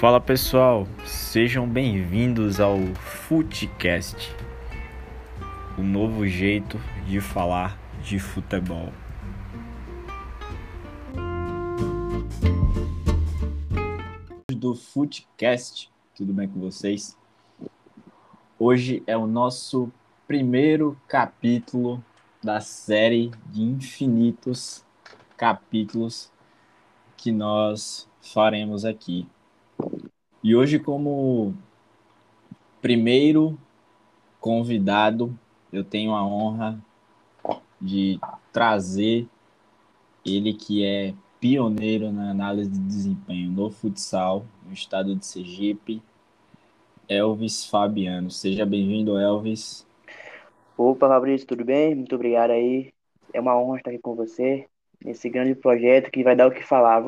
Fala pessoal, sejam bem-vindos ao Footcast, o novo jeito de falar de futebol. Do Footcast, tudo bem com vocês? Hoje é o nosso primeiro capítulo da série de infinitos capítulos que nós faremos aqui. E hoje, como primeiro convidado, eu tenho a honra de trazer ele que é pioneiro na análise de desempenho no futsal no estado de Sergipe, Elvis Fabiano. Seja bem-vindo, Elvis. Opa, Fabrício, tudo bem? Muito obrigado aí. É uma honra estar aqui com você nesse grande projeto que vai dar o que falar,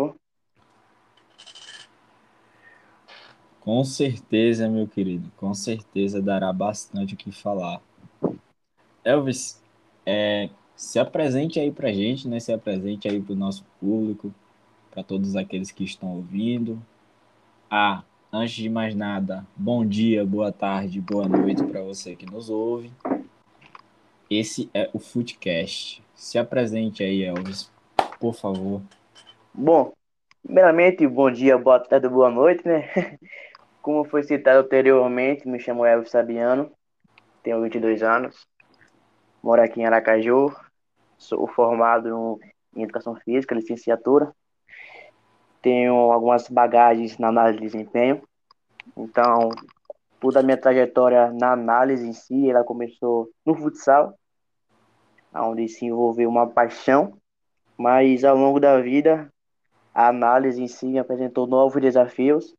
Com certeza, meu querido, com certeza dará bastante o que falar. Elvis, é, se apresente aí pra gente, né? Se apresente aí pro nosso público, para todos aqueles que estão ouvindo. Ah, antes de mais nada, bom dia, boa tarde, boa noite para você que nos ouve. Esse é o Footcast. Se apresente aí, Elvis, por favor. Bom, primeiramente, bom dia, boa tarde, boa noite, né? Como foi citado anteriormente, me chamo Elvis Sabiano, tenho 22 anos, moro aqui em Aracaju, sou formado em Educação Física, licenciatura, tenho algumas bagagens na análise de desempenho, então toda a minha trajetória na análise em si, ela começou no futsal, onde se envolveu uma paixão, mas ao longo da vida, a análise em si apresentou novos desafios,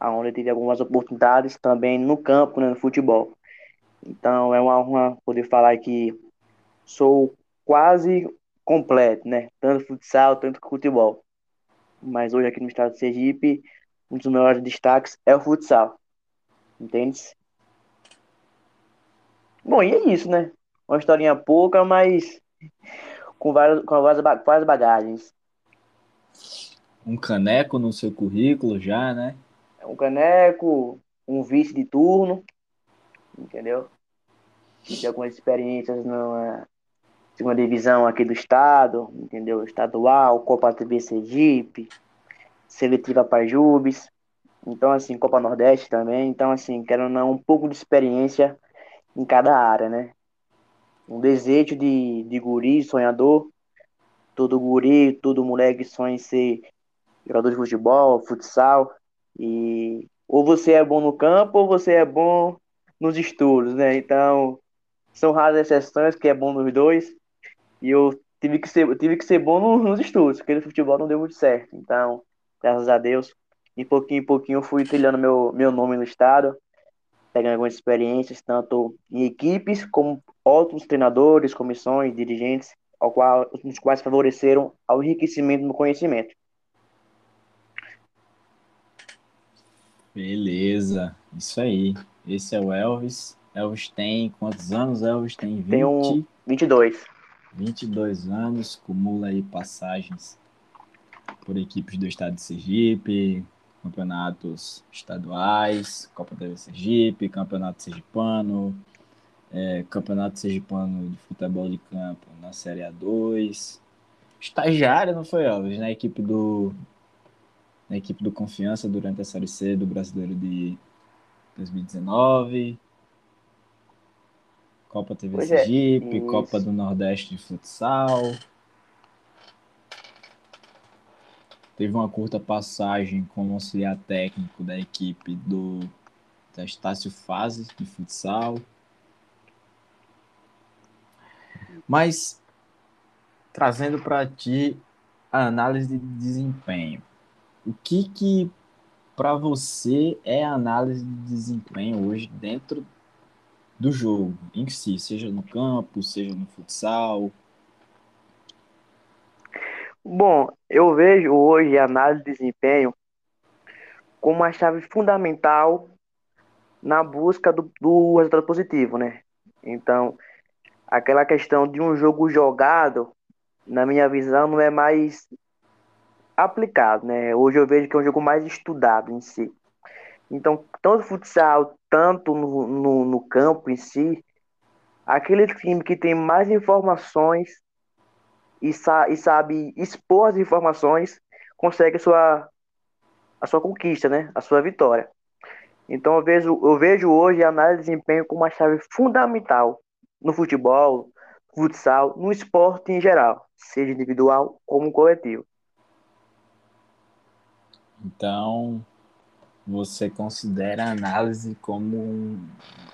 onde tive algumas oportunidades também no campo, né, no futebol. Então é uma honra poder falar que sou quase completo, né? Tanto futsal, tanto futebol. Mas hoje aqui no estado de Sergipe, um dos maiores destaques é o futsal. Entende? Bom, e é isso, né? Uma historinha pouca, mas com várias, com várias bagagens. Um caneco no seu currículo já, né? Um caneco, um vice de turno, entendeu? Tive algumas experiências na segunda divisão aqui do estado, entendeu? Estadual, Copa TV Sergipe, Seletiva Pajubes, então assim, Copa Nordeste também, então assim, quero um pouco de experiência em cada área, né? Um desejo de, de guri, sonhador, todo guri, todo moleque sonha em ser jogador de futebol, futsal, e ou você é bom no campo ou você é bom nos estudos, né? Então, são raras exceções que é bom nos dois. E eu tive que ser, tive que ser bom nos estudos, porque no futebol não deu muito certo. Então, graças a Deus, em pouquinho em pouquinho eu fui trilhando meu, meu nome no estado, pegando algumas experiências, tanto em equipes como outros treinadores, comissões, dirigentes, ao qual, os quais favoreceram ao enriquecimento do conhecimento. Beleza, isso aí. Esse é o Elvis. Elvis tem quantos anos? Elvis tem 20... Tenho 22. 22 anos, acumula aí passagens por equipes do estado de Sergipe, campeonatos estaduais, Copa da Sergipe, Campeonato Sergipano, é, Campeonato Sergipano de Futebol de Campo na Série A2. Estagiário, não foi, Elvis? Na equipe do na equipe do Confiança durante a Série C do Brasileiro de 2019. Copa TV pois é, Sergipe, é, Copa do Nordeste de Futsal. Teve uma curta passagem como auxiliar técnico da equipe do Estácio Fases de futsal. Mas trazendo para ti a análise de desempenho o que que para você é a análise de desempenho hoje dentro do jogo em si, seja no campo, seja no futsal? Bom, eu vejo hoje a análise de desempenho como uma chave fundamental na busca do, do resultado positivo, né? Então, aquela questão de um jogo jogado, na minha visão, não é mais aplicado, né? Hoje eu vejo que é um jogo mais estudado em si. Então, tanto futsal, tanto no, no, no campo em si, aquele time que tem mais informações e, sa e sabe expor as informações consegue a sua, a sua conquista, né? A sua vitória. Então eu vejo, eu vejo hoje a análise de desempenho como uma chave fundamental no futebol, futsal, no esporte em geral, seja individual como coletivo. Então, você considera a análise como um,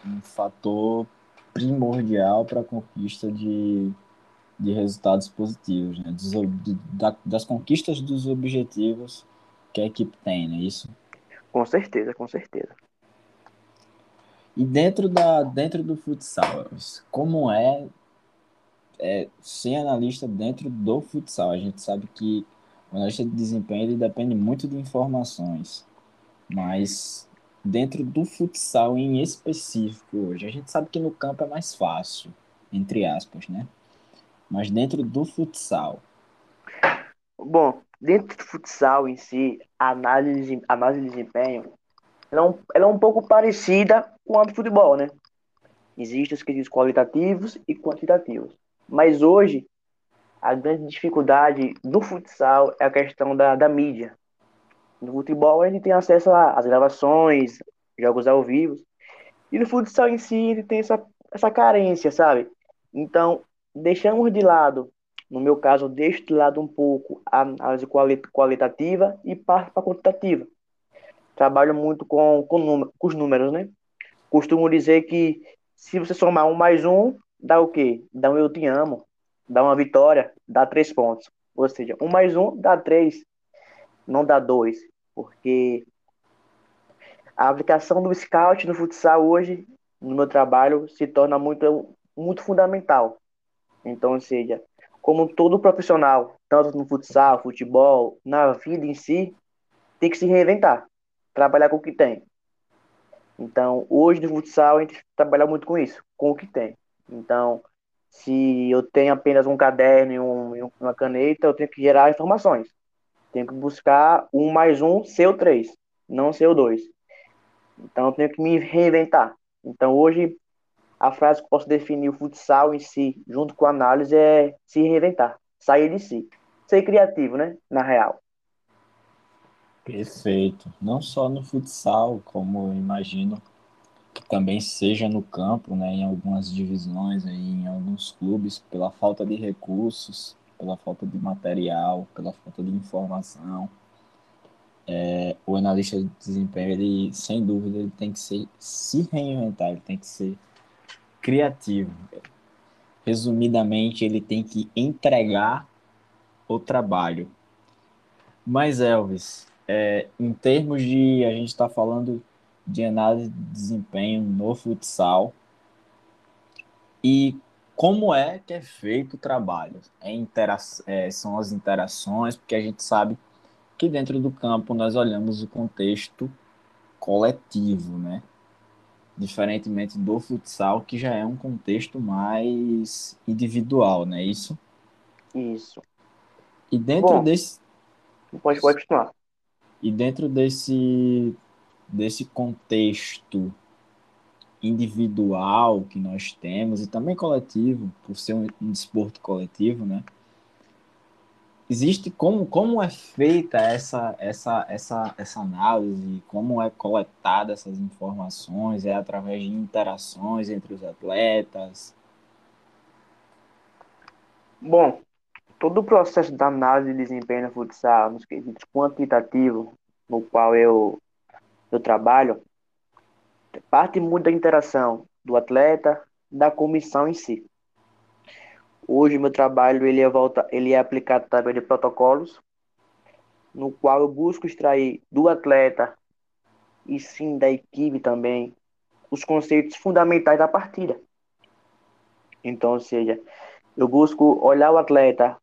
um fator primordial para a conquista de, de resultados positivos, né? Dos, da, das conquistas dos objetivos que a equipe tem, não é isso? Com certeza, com certeza. E dentro, da, dentro do futsal, como é, é ser analista dentro do futsal? A gente sabe que o analista de desempenho ele depende muito de informações, mas dentro do futsal em específico hoje, a gente sabe que no campo é mais fácil, entre aspas, né? Mas dentro do futsal. Bom, dentro do futsal em si, a análise, a análise de desempenho ela é, um, ela é um pouco parecida com a do futebol, né? Existem os quesitos qualitativos e quantitativos. Mas hoje, a grande dificuldade do futsal é a questão da, da mídia. No futebol, a gente tem acesso às gravações, jogos ao vivo. E no futsal em si, ele tem essa, essa carência, sabe? Então, deixamos de lado, no meu caso, deixo de lado um pouco a análise qualitativa e parto para a quantitativa. Trabalho muito com, com, com os números, né? Costumo dizer que se você somar um mais um, dá o quê? Dá um eu te amo, dá uma vitória, dá três pontos. Ou seja, um mais um dá três, não dá dois. Porque a aplicação do scout no futsal hoje, no meu trabalho, se torna muito, muito fundamental. Então, ou seja, como todo profissional, tanto no futsal, futebol, na vida em si, tem que se reinventar, trabalhar com o que tem. Então, hoje no futsal a gente trabalha muito com isso, com o que tem. Então, se eu tenho apenas um caderno e, um, uma caneta, eu tenho que gerar informações. Tenho que buscar um mais um ser o três, não ser o dois. Então eu tenho que me reinventar. Então hoje a frase que posso definir o futsal em si, junto com a análise, é se reinventar, sair de si, ser criativo, né? Na real. Perfeito. Não só no futsal, como imagino que também seja no campo, né? Em algumas divisões, aí, em alguns clubes, pela falta de recursos, pela falta de material, pela falta de informação. É, o analista de desempenho, ele, sem dúvida, ele tem que ser, se reinventar, ele tem que ser criativo. Resumidamente, ele tem que entregar o trabalho. Mas, Elvis, é, em termos de. A gente está falando de análise de desempenho no futsal. E como é que é feito o trabalho? É intera é, são as interações, porque a gente sabe que dentro do campo nós olhamos o contexto coletivo, né? Diferentemente do futsal, que já é um contexto mais individual, né? Isso? Isso. E dentro Bom, desse. Pode continuar. E dentro desse, desse contexto individual que nós temos e também coletivo, por ser um, um desporto coletivo, né? Existe como, como é feita essa, essa, essa, essa análise, como é coletada essas informações, é através de interações entre os atletas? Bom, todo o processo da análise de desempenho no futsal, nos quesitos quantitativos, no qual eu, eu trabalho, parte muito da interação do atleta, da comissão em si. Hoje meu trabalho ele é, volta, ele é aplicado através de protocolos, no qual eu busco extrair do atleta e sim da equipe também os conceitos fundamentais da partida. Então, ou seja, eu busco olhar o atleta,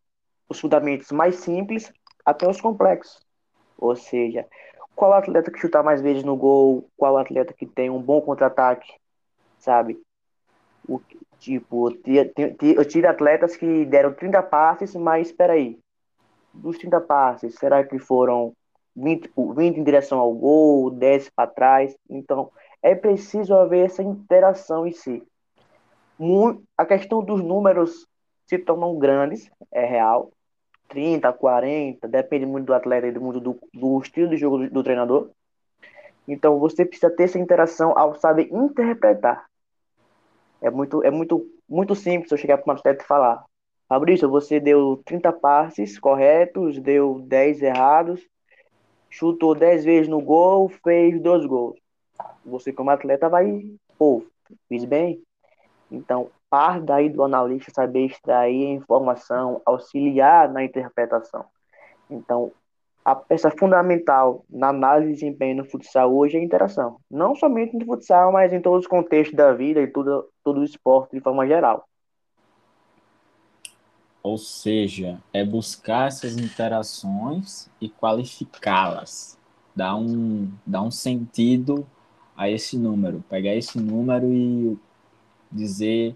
os fundamentos mais simples até os complexos. Ou seja, qual atleta que chutar mais vezes no gol, qual atleta que tem um bom contra-ataque, sabe? O, tipo, eu tiro atletas que deram 30 passes, mas espera aí, dos 30 passes, será que foram 20, 20 em direção ao gol, 10 para trás. Então, é preciso haver essa interação em si. A questão dos números se tornam grandes, é real. 30, 40, depende muito do atleta e do, do, do estilo de jogo do, do treinador. Então você precisa ter essa interação ao saber interpretar. É muito, é muito, muito simples eu chegar para um atleta e falar: Fabrício, você deu 30 passes corretos, deu 10 errados, chutou 10 vezes no gol, fez dois gols. Você, como atleta, vai, pô, fiz bem. Então, parte daí do analista saber extrair a informação, auxiliar na interpretação. Então, a peça fundamental na análise de desempenho no futsal hoje é a interação. Não somente no futsal, mas em todos os contextos da vida e tudo, todo o esporte de forma geral. Ou seja, é buscar essas interações e qualificá-las. Dar um, dar um sentido a esse número. Pegar esse número e dizer,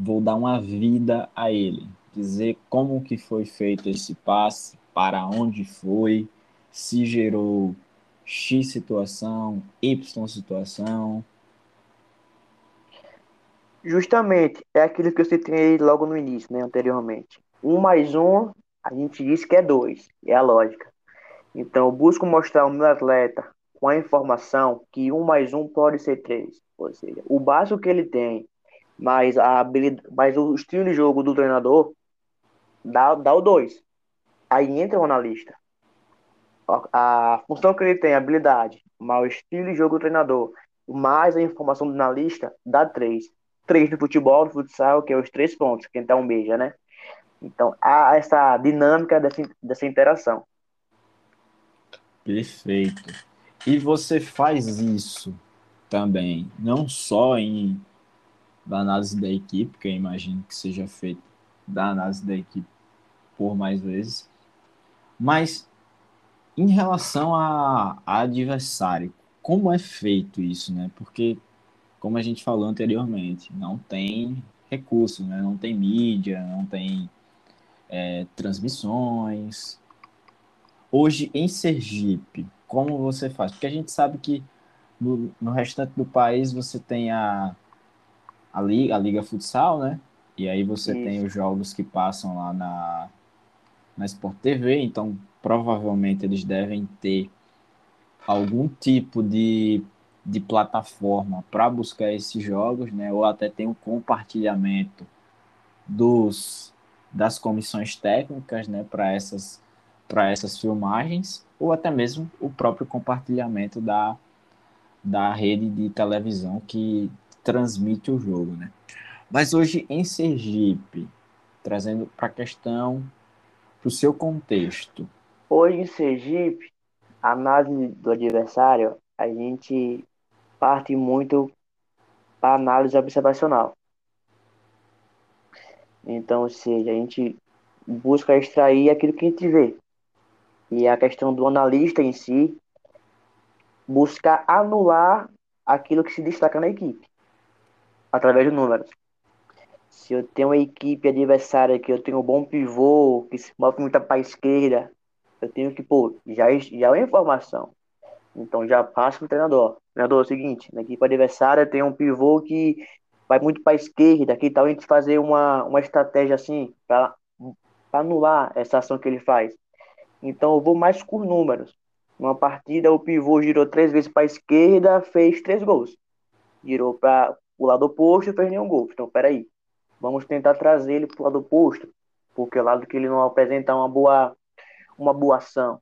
vou dar uma vida a ele. Dizer como que foi feito esse passe, para onde foi, se gerou X situação, Y situação. Justamente, é aquilo que eu citei logo no início, né, anteriormente. Um mais um, a gente diz que é dois, é a lógica. Então, eu busco mostrar ao meu atleta com a informação que um mais um pode ser três. Ou seja, o básico que ele tem, mas, a habilidade, mas o estilo de jogo do treinador dá, dá o dois. Aí entra o analista. A, função que ele tem, habilidade, mais o estilo de jogo do treinador, mais a informação do analista, dá três. Três no futebol, no futsal, que é os três pontos, que então beija, né? Então, há essa dinâmica dessa, dessa interação. Perfeito. E você faz isso também, não só em da análise da equipe, que eu imagino que seja feito da análise da equipe por mais vezes, mas em relação a, a adversário, como é feito isso, né? Porque, como a gente falou anteriormente, não tem recursos, né? Não tem mídia, não tem é, transmissões. Hoje, em Sergipe, como você faz? Porque a gente sabe que no, no restante do país você tem a, a, Liga, a Liga Futsal, né? E aí você Isso. tem os jogos que passam lá na, na Sport TV, então provavelmente eles devem ter algum tipo de, de plataforma para buscar esses jogos, né? Ou até tem um compartilhamento dos das comissões técnicas, né, para essas para essas filmagens, ou até mesmo o próprio compartilhamento da, da rede de televisão que transmite o jogo, né? Mas hoje em Sergipe, trazendo para a questão para o seu contexto. Hoje em Sergipe, a análise do adversário, a gente parte muito para análise observacional. Então, ou seja, a gente busca extrair aquilo que a gente vê. E a questão do analista em si, buscar anular aquilo que se destaca na equipe, através de números. Se eu tenho uma equipe adversária que eu tenho um bom pivô, que se move muito para a esquerda, eu tenho que, pô, já, já é informação. Então já passo para o treinador. Treinador, é o seguinte, na equipe adversária tem um pivô que vai muito para a esquerda, que tal a gente fazer uma, uma estratégia assim, para anular essa ação que ele faz. Então eu vou mais com números. Numa partida, o pivô girou três vezes para a esquerda, fez três gols. Girou para o lado oposto fez nenhum gol. Então, peraí. Vamos tentar trazer ele para o lado oposto, porque o lado que ele não apresenta uma boa, uma boa ação.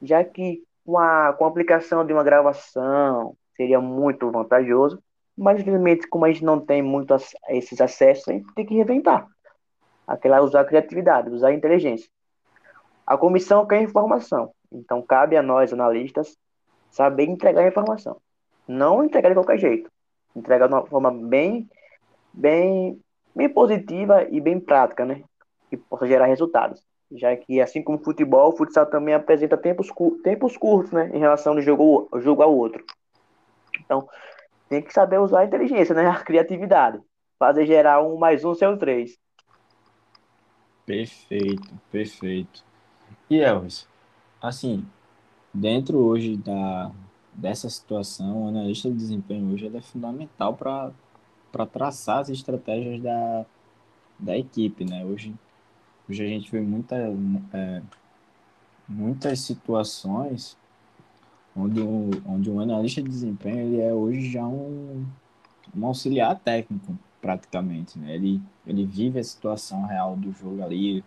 Já que com a, com a aplicação de uma gravação seria muito vantajoso, mas infelizmente, como a gente não tem muito esses acessos, a gente tem que reinventar. Aquela usar a criatividade, usar a inteligência. A comissão quer informação, então cabe a nós, analistas, saber entregar a informação. Não entregar de qualquer jeito. Entregar de uma forma bem, bem bem positiva e bem prática, né? Que possa gerar resultados. Já que, assim como o futebol, o futsal também apresenta tempos, tempos curtos, né? Em relação do jogo, jogo ao outro. Então, tem que saber usar a inteligência, né? A criatividade. Fazer gerar um mais um ser três. Perfeito, perfeito. E Elvis, assim, dentro hoje da, dessa situação, o analista de desempenho hoje é fundamental para traçar as estratégias da, da equipe, né? Hoje, hoje a gente vê muita, é, muitas situações onde um, onde um analista de desempenho ele é hoje já um, um auxiliar técnico, praticamente. Né? Ele, ele vive a situação real do jogo ali,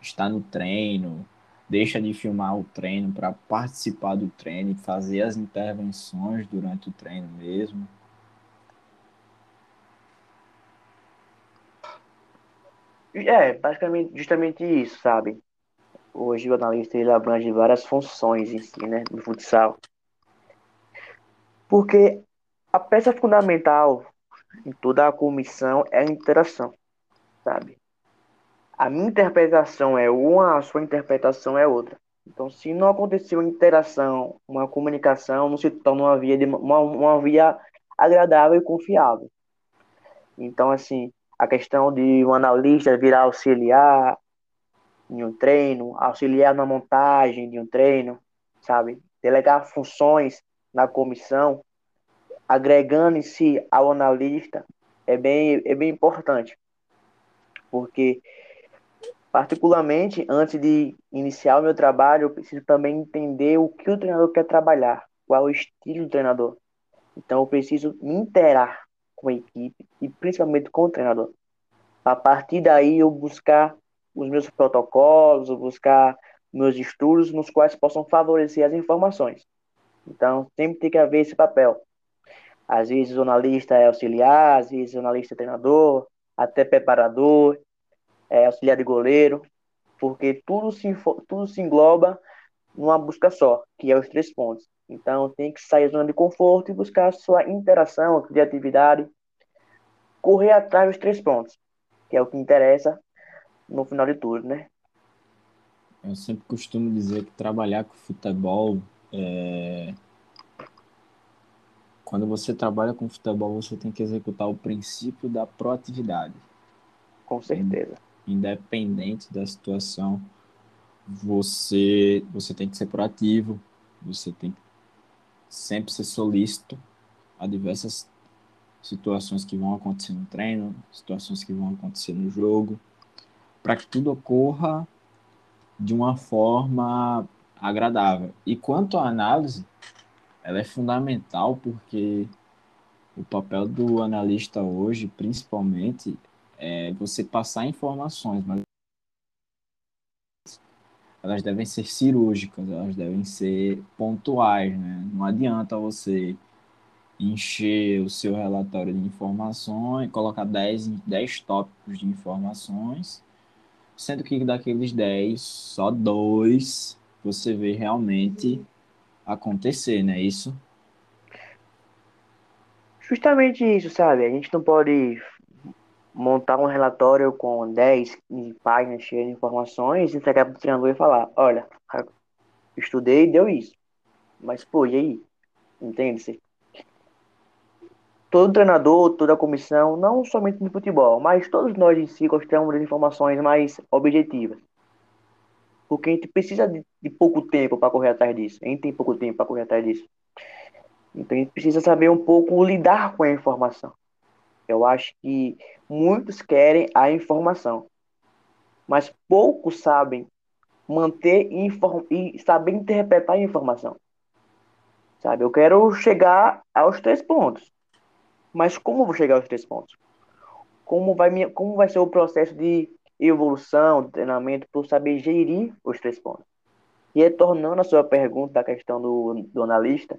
está no treino, deixa de filmar o treino para participar do treino e fazer as intervenções durante o treino mesmo. É, basicamente, justamente isso, sabe? Hoje o analista ele abrange várias funções em si, né, no futsal. Porque a peça fundamental em toda a comissão é a interação, sabe? A minha interpretação é uma, a sua interpretação é outra. Então, se não aconteceu uma interação, uma comunicação, não se torna uma via, de, uma, uma via agradável e confiável. Então, assim, a questão de um analista virar auxiliar em um treino, auxiliar na montagem de um treino, sabe? Delegar funções na comissão, agregando em si ao analista, é bem, é bem importante. Porque, particularmente, antes de iniciar o meu trabalho, eu preciso também entender o que o treinador quer trabalhar, qual é o estilo do treinador. Então, eu preciso me interar com a equipe e principalmente com o treinador. A partir daí, eu buscar os meus protocolos, eu buscar meus estudos nos quais possam favorecer as informações. Então, sempre tem que haver esse papel. Às vezes o analista é auxiliar, às vezes o analista é treinador, até preparador, é auxiliar de goleiro, porque tudo se, tudo se engloba numa busca só, que é os três pontos. Então tem que sair da zona de conforto e buscar a sua interação, a criatividade, correr atrás dos três pontos, que é o que interessa no final de tudo, né? Eu sempre costumo dizer que trabalhar com futebol é quando você trabalha com futebol, você tem que executar o princípio da proatividade. Com certeza. Independente da situação, você você tem que ser proativo, você tem que sempre ser solícito a diversas situações que vão acontecer no treino, situações que vão acontecer no jogo, para que tudo ocorra de uma forma agradável. E quanto à análise, ela é fundamental porque o papel do analista hoje, principalmente, é você passar informações, mas elas devem ser cirúrgicas, elas devem ser pontuais, né? Não adianta você encher o seu relatório de informações, colocar 10, 10 tópicos de informações, sendo que daqueles 10, só dois você vê realmente acontecer, né? Isso. Justamente isso, sabe? A gente não pode montar um relatório com 10, 15 páginas cheias de informações e entregar para o treinador e falar: olha, estudei e deu isso. Mas, pô, e aí? Entende-se? Todo treinador, toda comissão, não somente no futebol, mas todos nós em si gostamos de informações mais objetivas. Porque a gente precisa de, de pouco tempo para correr atrás disso. A gente tem pouco tempo para correr atrás disso. Então a gente precisa saber um pouco lidar com a informação. Eu acho que muitos querem a informação, mas poucos sabem manter e saber interpretar a informação. Sabe, eu quero chegar aos três pontos. Mas como vou chegar aos três pontos? Como vai, como vai ser o processo de evolução, treinamento, por saber gerir os três pontos. E retornando a sua pergunta da questão do, do analista,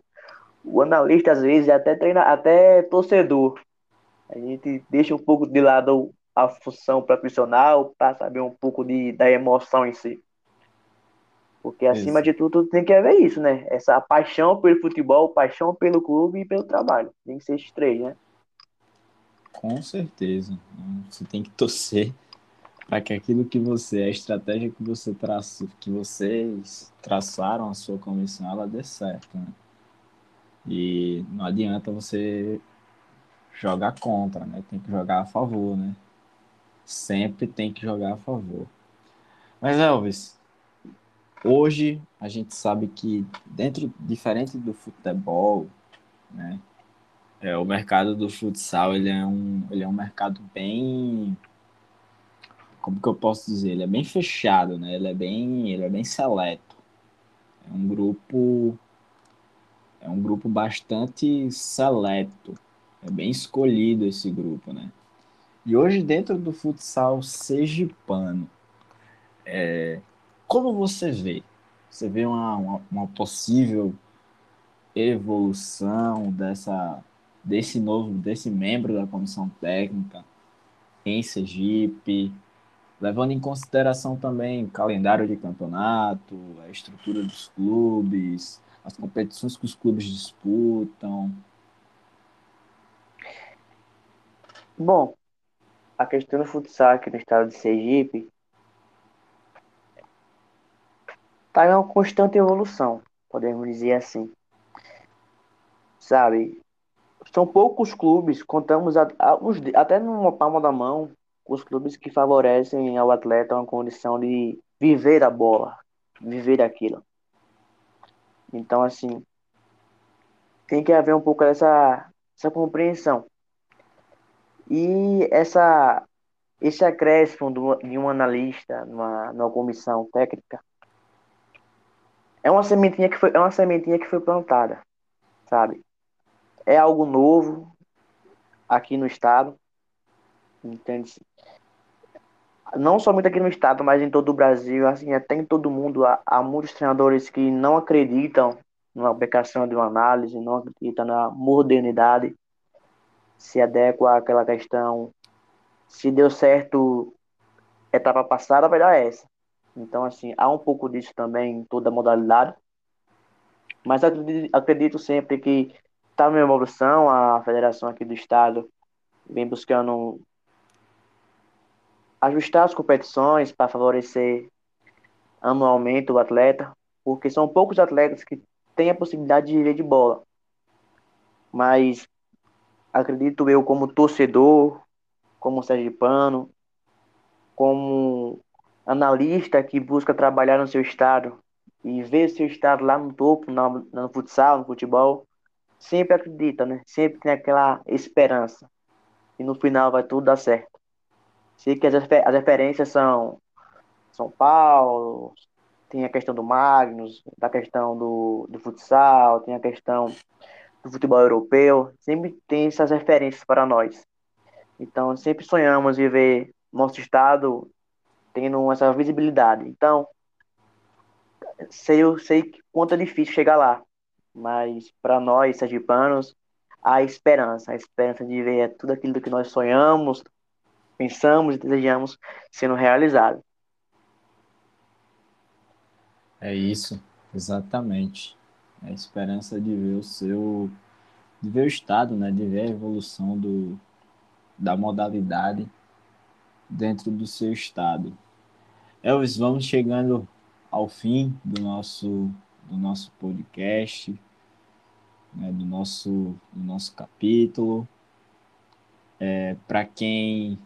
o analista às vezes é até treina, até torcedor. A gente deixa um pouco de lado a função profissional para saber um pouco de, da emoção em si. Porque acima isso. de tudo tem que haver isso, né? Essa paixão pelo futebol, paixão pelo clube e pelo trabalho. Tem que ser esses três, né? Com certeza. Você tem que torcer para que aquilo que você, a estratégia que você traça, que vocês traçaram a sua comissão, ela dê certo, né? E não adianta você jogar contra, né? Tem que jogar a favor, né? Sempre tem que jogar a favor. Mas Elvis, hoje a gente sabe que dentro diferente do futebol, né, é, o mercado do futsal ele é um ele é um mercado bem como que eu posso dizer ele é bem fechado né ele é bem ele é bem seleto é um grupo é um grupo bastante seleto é bem escolhido esse grupo né e hoje dentro do futsal sergipano é, como você vê você vê uma, uma, uma possível evolução dessa desse novo, desse membro da comissão técnica em Sergipe, levando em consideração também o calendário de campeonato, a estrutura dos clubes, as competições que os clubes disputam. Bom, a questão do futsal aqui no estado de Sergipe está em uma constante evolução, podemos dizer assim. Sabe, são poucos clubes, contamos a, a, até numa palma da mão, os clubes que favorecem ao atleta uma condição de viver a bola, viver aquilo. Então, assim, tem que haver um pouco dessa, essa compreensão. E essa, esse acréscimo de um analista numa, numa comissão técnica é uma sementinha que foi, é uma sementinha que foi plantada, sabe? é algo novo aqui no estado, entende? Não somente aqui no estado, mas em todo o Brasil, assim, até em todo mundo, há, há muitos treinadores que não acreditam na aplicação de uma análise, não acreditam na modernidade, se adequa àquela questão, se deu certo etapa passada, vai dar essa. Então, assim, há um pouco disso também em toda a modalidade, mas acredito, acredito sempre que está numa evolução, a federação aqui do estado vem buscando ajustar as competições para favorecer anualmente o atleta, porque são poucos atletas que têm a possibilidade de viver de bola. Mas acredito eu como torcedor, como sergipano, como analista que busca trabalhar no seu estado e ver seu estado lá no topo, no, no futsal, no futebol, sempre acredita, né? Sempre tem aquela esperança. E no final vai tudo dar certo. Sei que as, as referências são São Paulo, tem a questão do Magnus, da questão do, do futsal, tem a questão do futebol europeu. Sempre tem essas referências para nós. Então, sempre sonhamos em ver nosso estado tendo essa visibilidade. Então, sei, eu sei quanto é difícil chegar lá mas para nós, sergipanos, a esperança, a esperança de ver tudo aquilo que nós sonhamos, pensamos e desejamos sendo realizado. É isso, exatamente. A esperança de ver o seu, de ver o estado, né, de ver a evolução do, da modalidade dentro do seu estado. Elvis, vamos chegando ao fim do nosso do nosso podcast né, do, nosso, do nosso capítulo. É, Para quem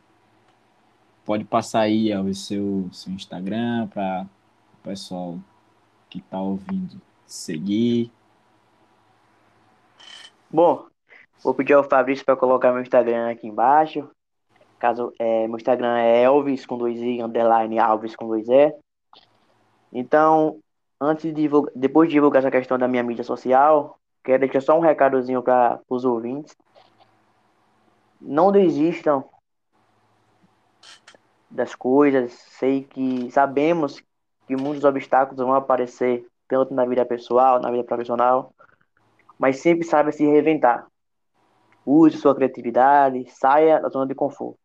pode passar aí o seu, seu Instagram para o pessoal que está ouvindo seguir. Bom, vou pedir ao Fabrício para colocar meu Instagram aqui embaixo. Caso é, meu Instagram é Elvis com dois i underline Alves com dois e. Então, antes de divulgar, depois de divulgar essa questão da minha mídia social, Quero deixar só um recadozinho para os ouvintes. Não desistam das coisas. Sei que sabemos que muitos obstáculos vão aparecer, tanto na vida pessoal, na vida profissional, mas sempre saiba se reinventar. Use sua criatividade, saia da zona de conforto.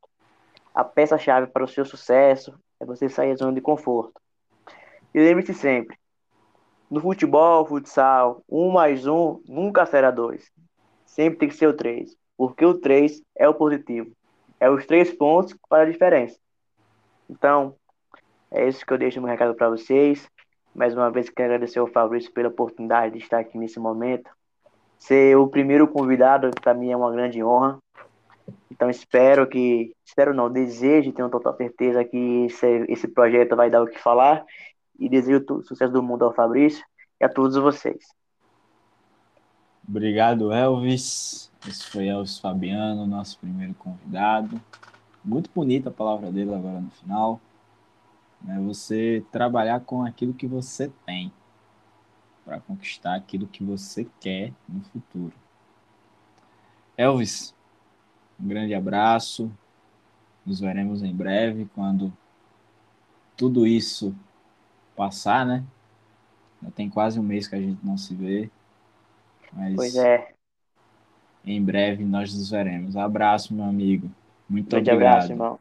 A peça-chave para o seu sucesso é você sair da zona de conforto. E lembre-se sempre, no futebol, futsal, um mais um nunca será dois. Sempre tem que ser o três. Porque o três é o positivo. É os três pontos fazem a diferença. Então, é isso que eu deixo no recado para vocês. Mais uma vez, quero agradecer ao Fabrício pela oportunidade de estar aqui nesse momento. Ser o primeiro convidado, para mim, é uma grande honra. Então, espero que, espero não, desejo, tenho total certeza que esse, esse projeto vai dar o que falar e desejo o sucesso do mundo ao Fabrício e a todos vocês. Obrigado, Elvis. Esse foi Elvis Fabiano, nosso primeiro convidado. Muito bonita a palavra dele agora no final. Né? Você trabalhar com aquilo que você tem para conquistar aquilo que você quer no futuro. Elvis, um grande abraço. Nos veremos em breve quando tudo isso passar, né? Já tem quase um mês que a gente não se vê. Mas pois é. Em breve nós nos veremos. Abraço, meu amigo. Muito Grande obrigado. abraço, irmão.